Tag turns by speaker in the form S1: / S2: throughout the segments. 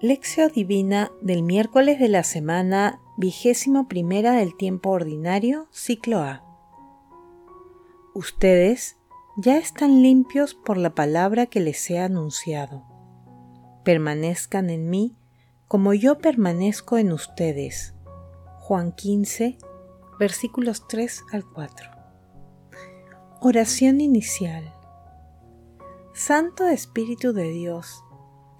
S1: Lección Divina del miércoles de la semana vigésimo primera del tiempo ordinario, ciclo A. Ustedes ya están limpios por la palabra que les he anunciado. Permanezcan en mí como yo permanezco en ustedes. Juan 15, versículos 3 al 4. Oración inicial. Santo Espíritu de Dios,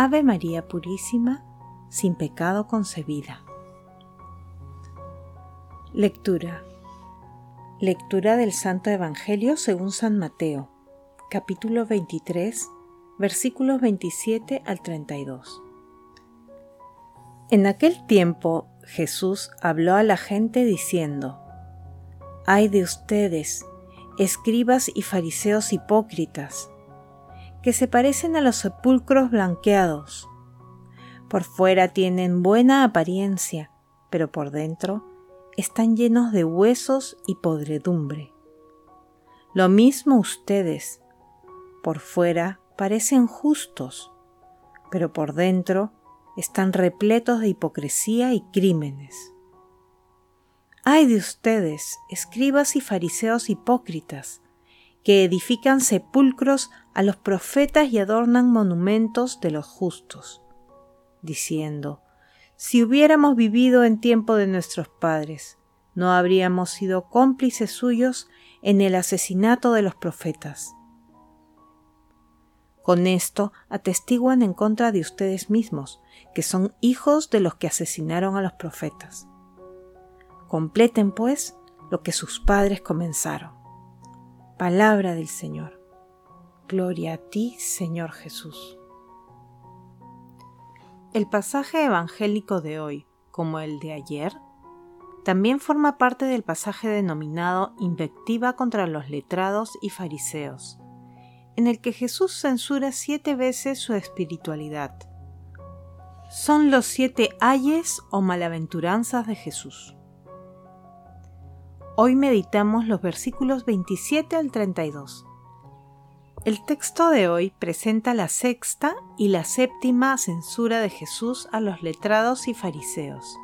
S1: Ave María Purísima, sin pecado concebida. Lectura. Lectura del Santo Evangelio según San Mateo, capítulo 23, versículos 27 al 32. En aquel tiempo Jesús habló a la gente diciendo, Ay de ustedes, escribas y fariseos hipócritas, que se parecen a los sepulcros blanqueados. Por fuera tienen buena apariencia, pero por dentro están llenos de huesos y podredumbre. Lo mismo ustedes, por fuera parecen justos, pero por dentro están repletos de hipocresía y crímenes. Ay de ustedes, escribas y fariseos hipócritas, que edifican sepulcros a los profetas y adornan monumentos de los justos, diciendo, si hubiéramos vivido en tiempo de nuestros padres, no habríamos sido cómplices suyos en el asesinato de los profetas. Con esto atestiguan en contra de ustedes mismos, que son hijos de los que asesinaron a los profetas. Completen, pues, lo que sus padres comenzaron. Palabra del Señor. Gloria a ti, Señor Jesús. El pasaje evangélico de hoy, como el de ayer, también forma parte del pasaje denominado Invectiva contra los letrados y fariseos, en el que Jesús censura siete veces su espiritualidad. Son los siete ayes o malaventuranzas de Jesús. Hoy meditamos los versículos 27 al 32. El texto de hoy presenta la sexta y la séptima censura de Jesús a los letrados y fariseos.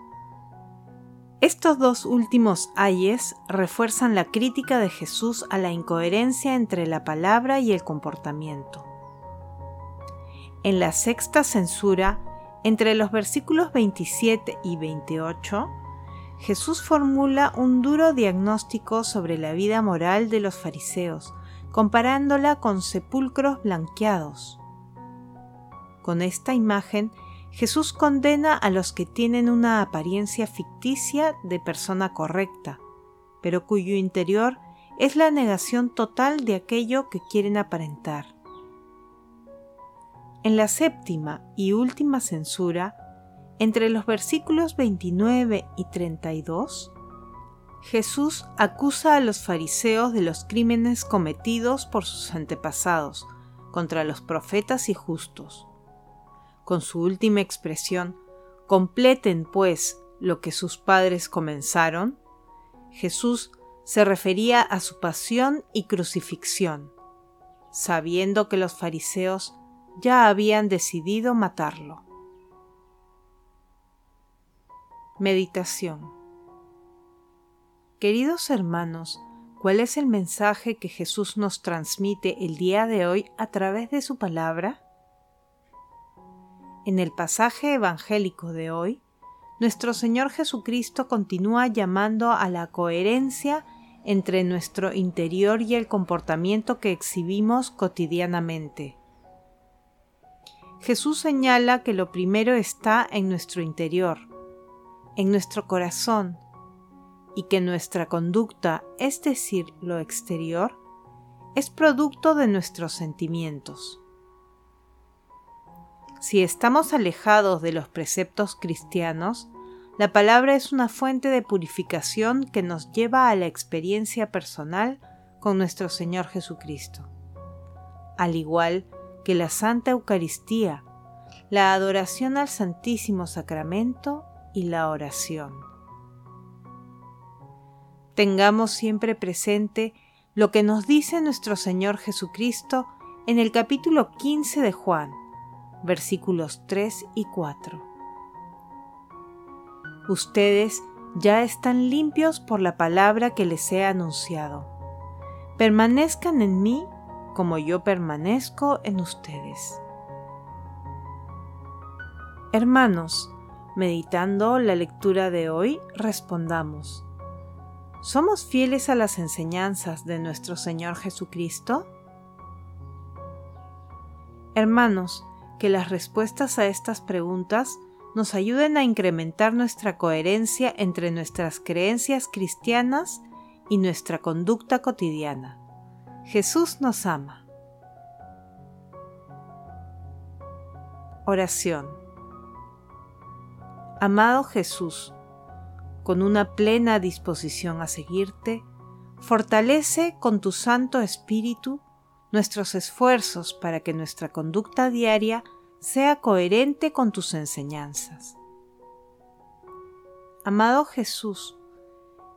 S1: Estos dos últimos ayes refuerzan la crítica de Jesús a la incoherencia entre la palabra y el comportamiento. En la sexta censura, entre los versículos 27 y 28, Jesús formula un duro diagnóstico sobre la vida moral de los fariseos, comparándola con sepulcros blanqueados. Con esta imagen, Jesús condena a los que tienen una apariencia ficticia de persona correcta, pero cuyo interior es la negación total de aquello que quieren aparentar. En la séptima y última censura, entre los versículos 29 y 32, Jesús acusa a los fariseos de los crímenes cometidos por sus antepasados contra los profetas y justos. Con su última expresión, completen pues lo que sus padres comenzaron, Jesús se refería a su pasión y crucifixión, sabiendo que los fariseos ya habían decidido matarlo. Meditación Queridos hermanos, ¿cuál es el mensaje que Jesús nos transmite el día de hoy a través de su palabra? En el pasaje evangélico de hoy, nuestro Señor Jesucristo continúa llamando a la coherencia entre nuestro interior y el comportamiento que exhibimos cotidianamente. Jesús señala que lo primero está en nuestro interior, en nuestro corazón y que nuestra conducta, es decir, lo exterior, es producto de nuestros sentimientos. Si estamos alejados de los preceptos cristianos, la palabra es una fuente de purificación que nos lleva a la experiencia personal con nuestro Señor Jesucristo. Al igual que la Santa Eucaristía, la adoración al Santísimo Sacramento y la oración. Tengamos siempre presente lo que nos dice nuestro Señor Jesucristo en el capítulo 15 de Juan, versículos 3 y 4. Ustedes ya están limpios por la palabra que les he anunciado. Permanezcan en mí como yo permanezco en ustedes. Hermanos, meditando la lectura de hoy, respondamos. ¿Somos fieles a las enseñanzas de nuestro Señor Jesucristo? Hermanos, que las respuestas a estas preguntas nos ayuden a incrementar nuestra coherencia entre nuestras creencias cristianas y nuestra conducta cotidiana. Jesús nos ama. Oración. Amado Jesús, con una plena disposición a seguirte, fortalece con tu Santo Espíritu nuestros esfuerzos para que nuestra conducta diaria sea coherente con tus enseñanzas. Amado Jesús,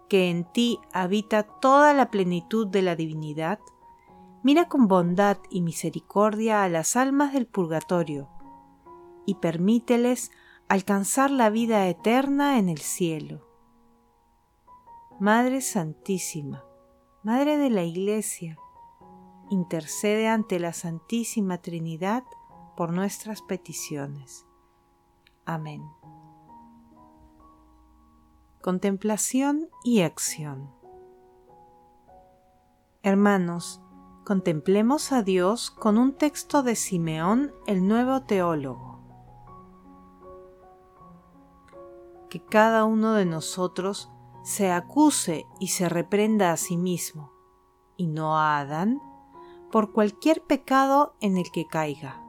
S1: que en ti habita toda la plenitud de la divinidad, mira con bondad y misericordia a las almas del purgatorio y permíteles alcanzar la vida eterna en el cielo. Madre Santísima, Madre de la Iglesia, intercede ante la Santísima Trinidad por nuestras peticiones. Amén. Contemplación y acción. Hermanos, contemplemos a Dios con un texto de Simeón el nuevo teólogo. Que cada uno de nosotros se acuse y se reprenda a sí mismo, y no a Adán, por cualquier pecado en el que caiga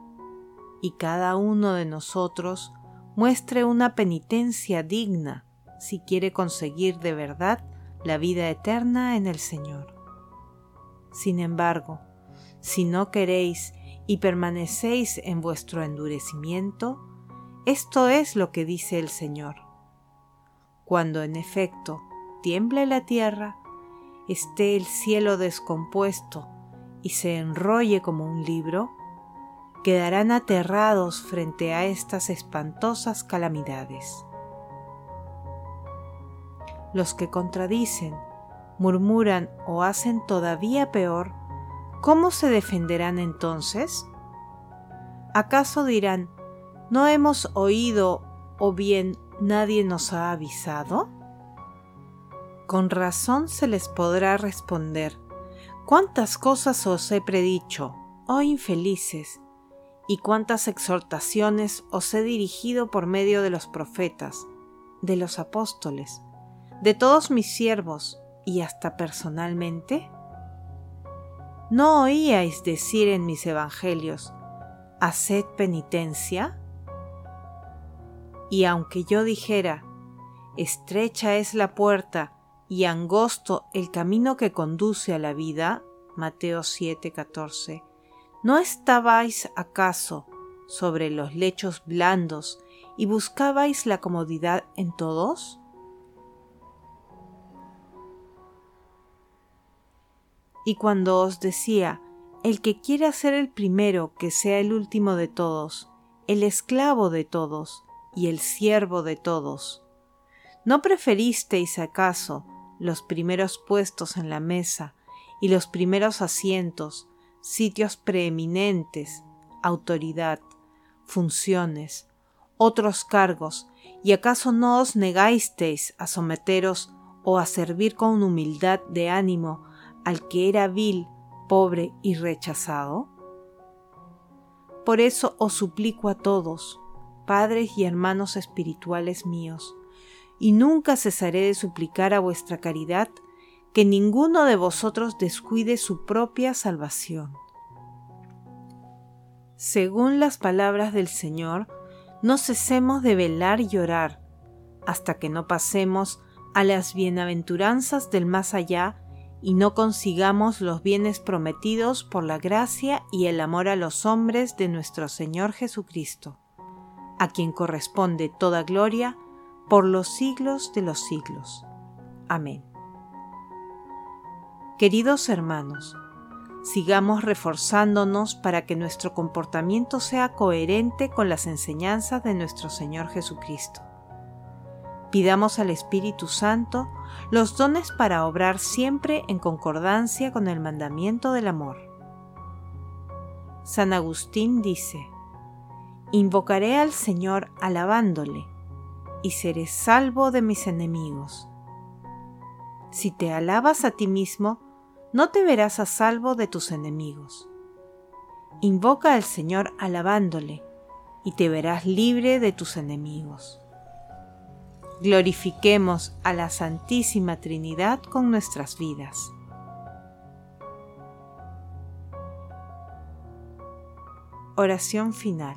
S1: y cada uno de nosotros muestre una penitencia digna si quiere conseguir de verdad la vida eterna en el Señor. Sin embargo, si no queréis y permanecéis en vuestro endurecimiento, esto es lo que dice el Señor. Cuando en efecto tiemble la tierra, esté el cielo descompuesto y se enrolle como un libro, quedarán aterrados frente a estas espantosas calamidades. Los que contradicen, murmuran o hacen todavía peor, ¿cómo se defenderán entonces? ¿Acaso dirán, ¿no hemos oído o bien nadie nos ha avisado? Con razón se les podrá responder, ¿cuántas cosas os he predicho, oh infelices? y cuántas exhortaciones os he dirigido por medio de los profetas, de los apóstoles, de todos mis siervos y hasta personalmente? ¿No oíais decir en mis evangelios, haced penitencia? Y aunque yo dijera, estrecha es la puerta y angosto el camino que conduce a la vida, Mateo 7:14, ¿No estabais acaso sobre los lechos blandos y buscabais la comodidad en todos? Y cuando os decía, el que quiera ser el primero, que sea el último de todos, el esclavo de todos y el siervo de todos, ¿no preferisteis acaso los primeros puestos en la mesa y los primeros asientos sitios preeminentes, autoridad, funciones, otros cargos, y acaso no os negáisteis a someteros o a servir con humildad de ánimo al que era vil, pobre y rechazado? Por eso os suplico a todos, padres y hermanos espirituales míos, y nunca cesaré de suplicar a vuestra caridad que ninguno de vosotros descuide su propia salvación. según las palabras del Señor, no cesemos de velar y orar, hasta que no pasemos a las bienaventuranzas del más allá y no consigamos los bienes prometidos por la gracia y el amor a los hombres de nuestro Señor Jesucristo, a quien corresponde toda gloria por los siglos de los siglos. Amén. Queridos hermanos, sigamos reforzándonos para que nuestro comportamiento sea coherente con las enseñanzas de nuestro Señor Jesucristo. Pidamos al Espíritu Santo los dones para obrar siempre en concordancia con el mandamiento del amor. San Agustín dice, Invocaré al Señor alabándole, y seré salvo de mis enemigos. Si te alabas a ti mismo, no te verás a salvo de tus enemigos. Invoca al Señor alabándole, y te verás libre de tus enemigos. Glorifiquemos a la Santísima Trinidad con nuestras vidas. Oración final.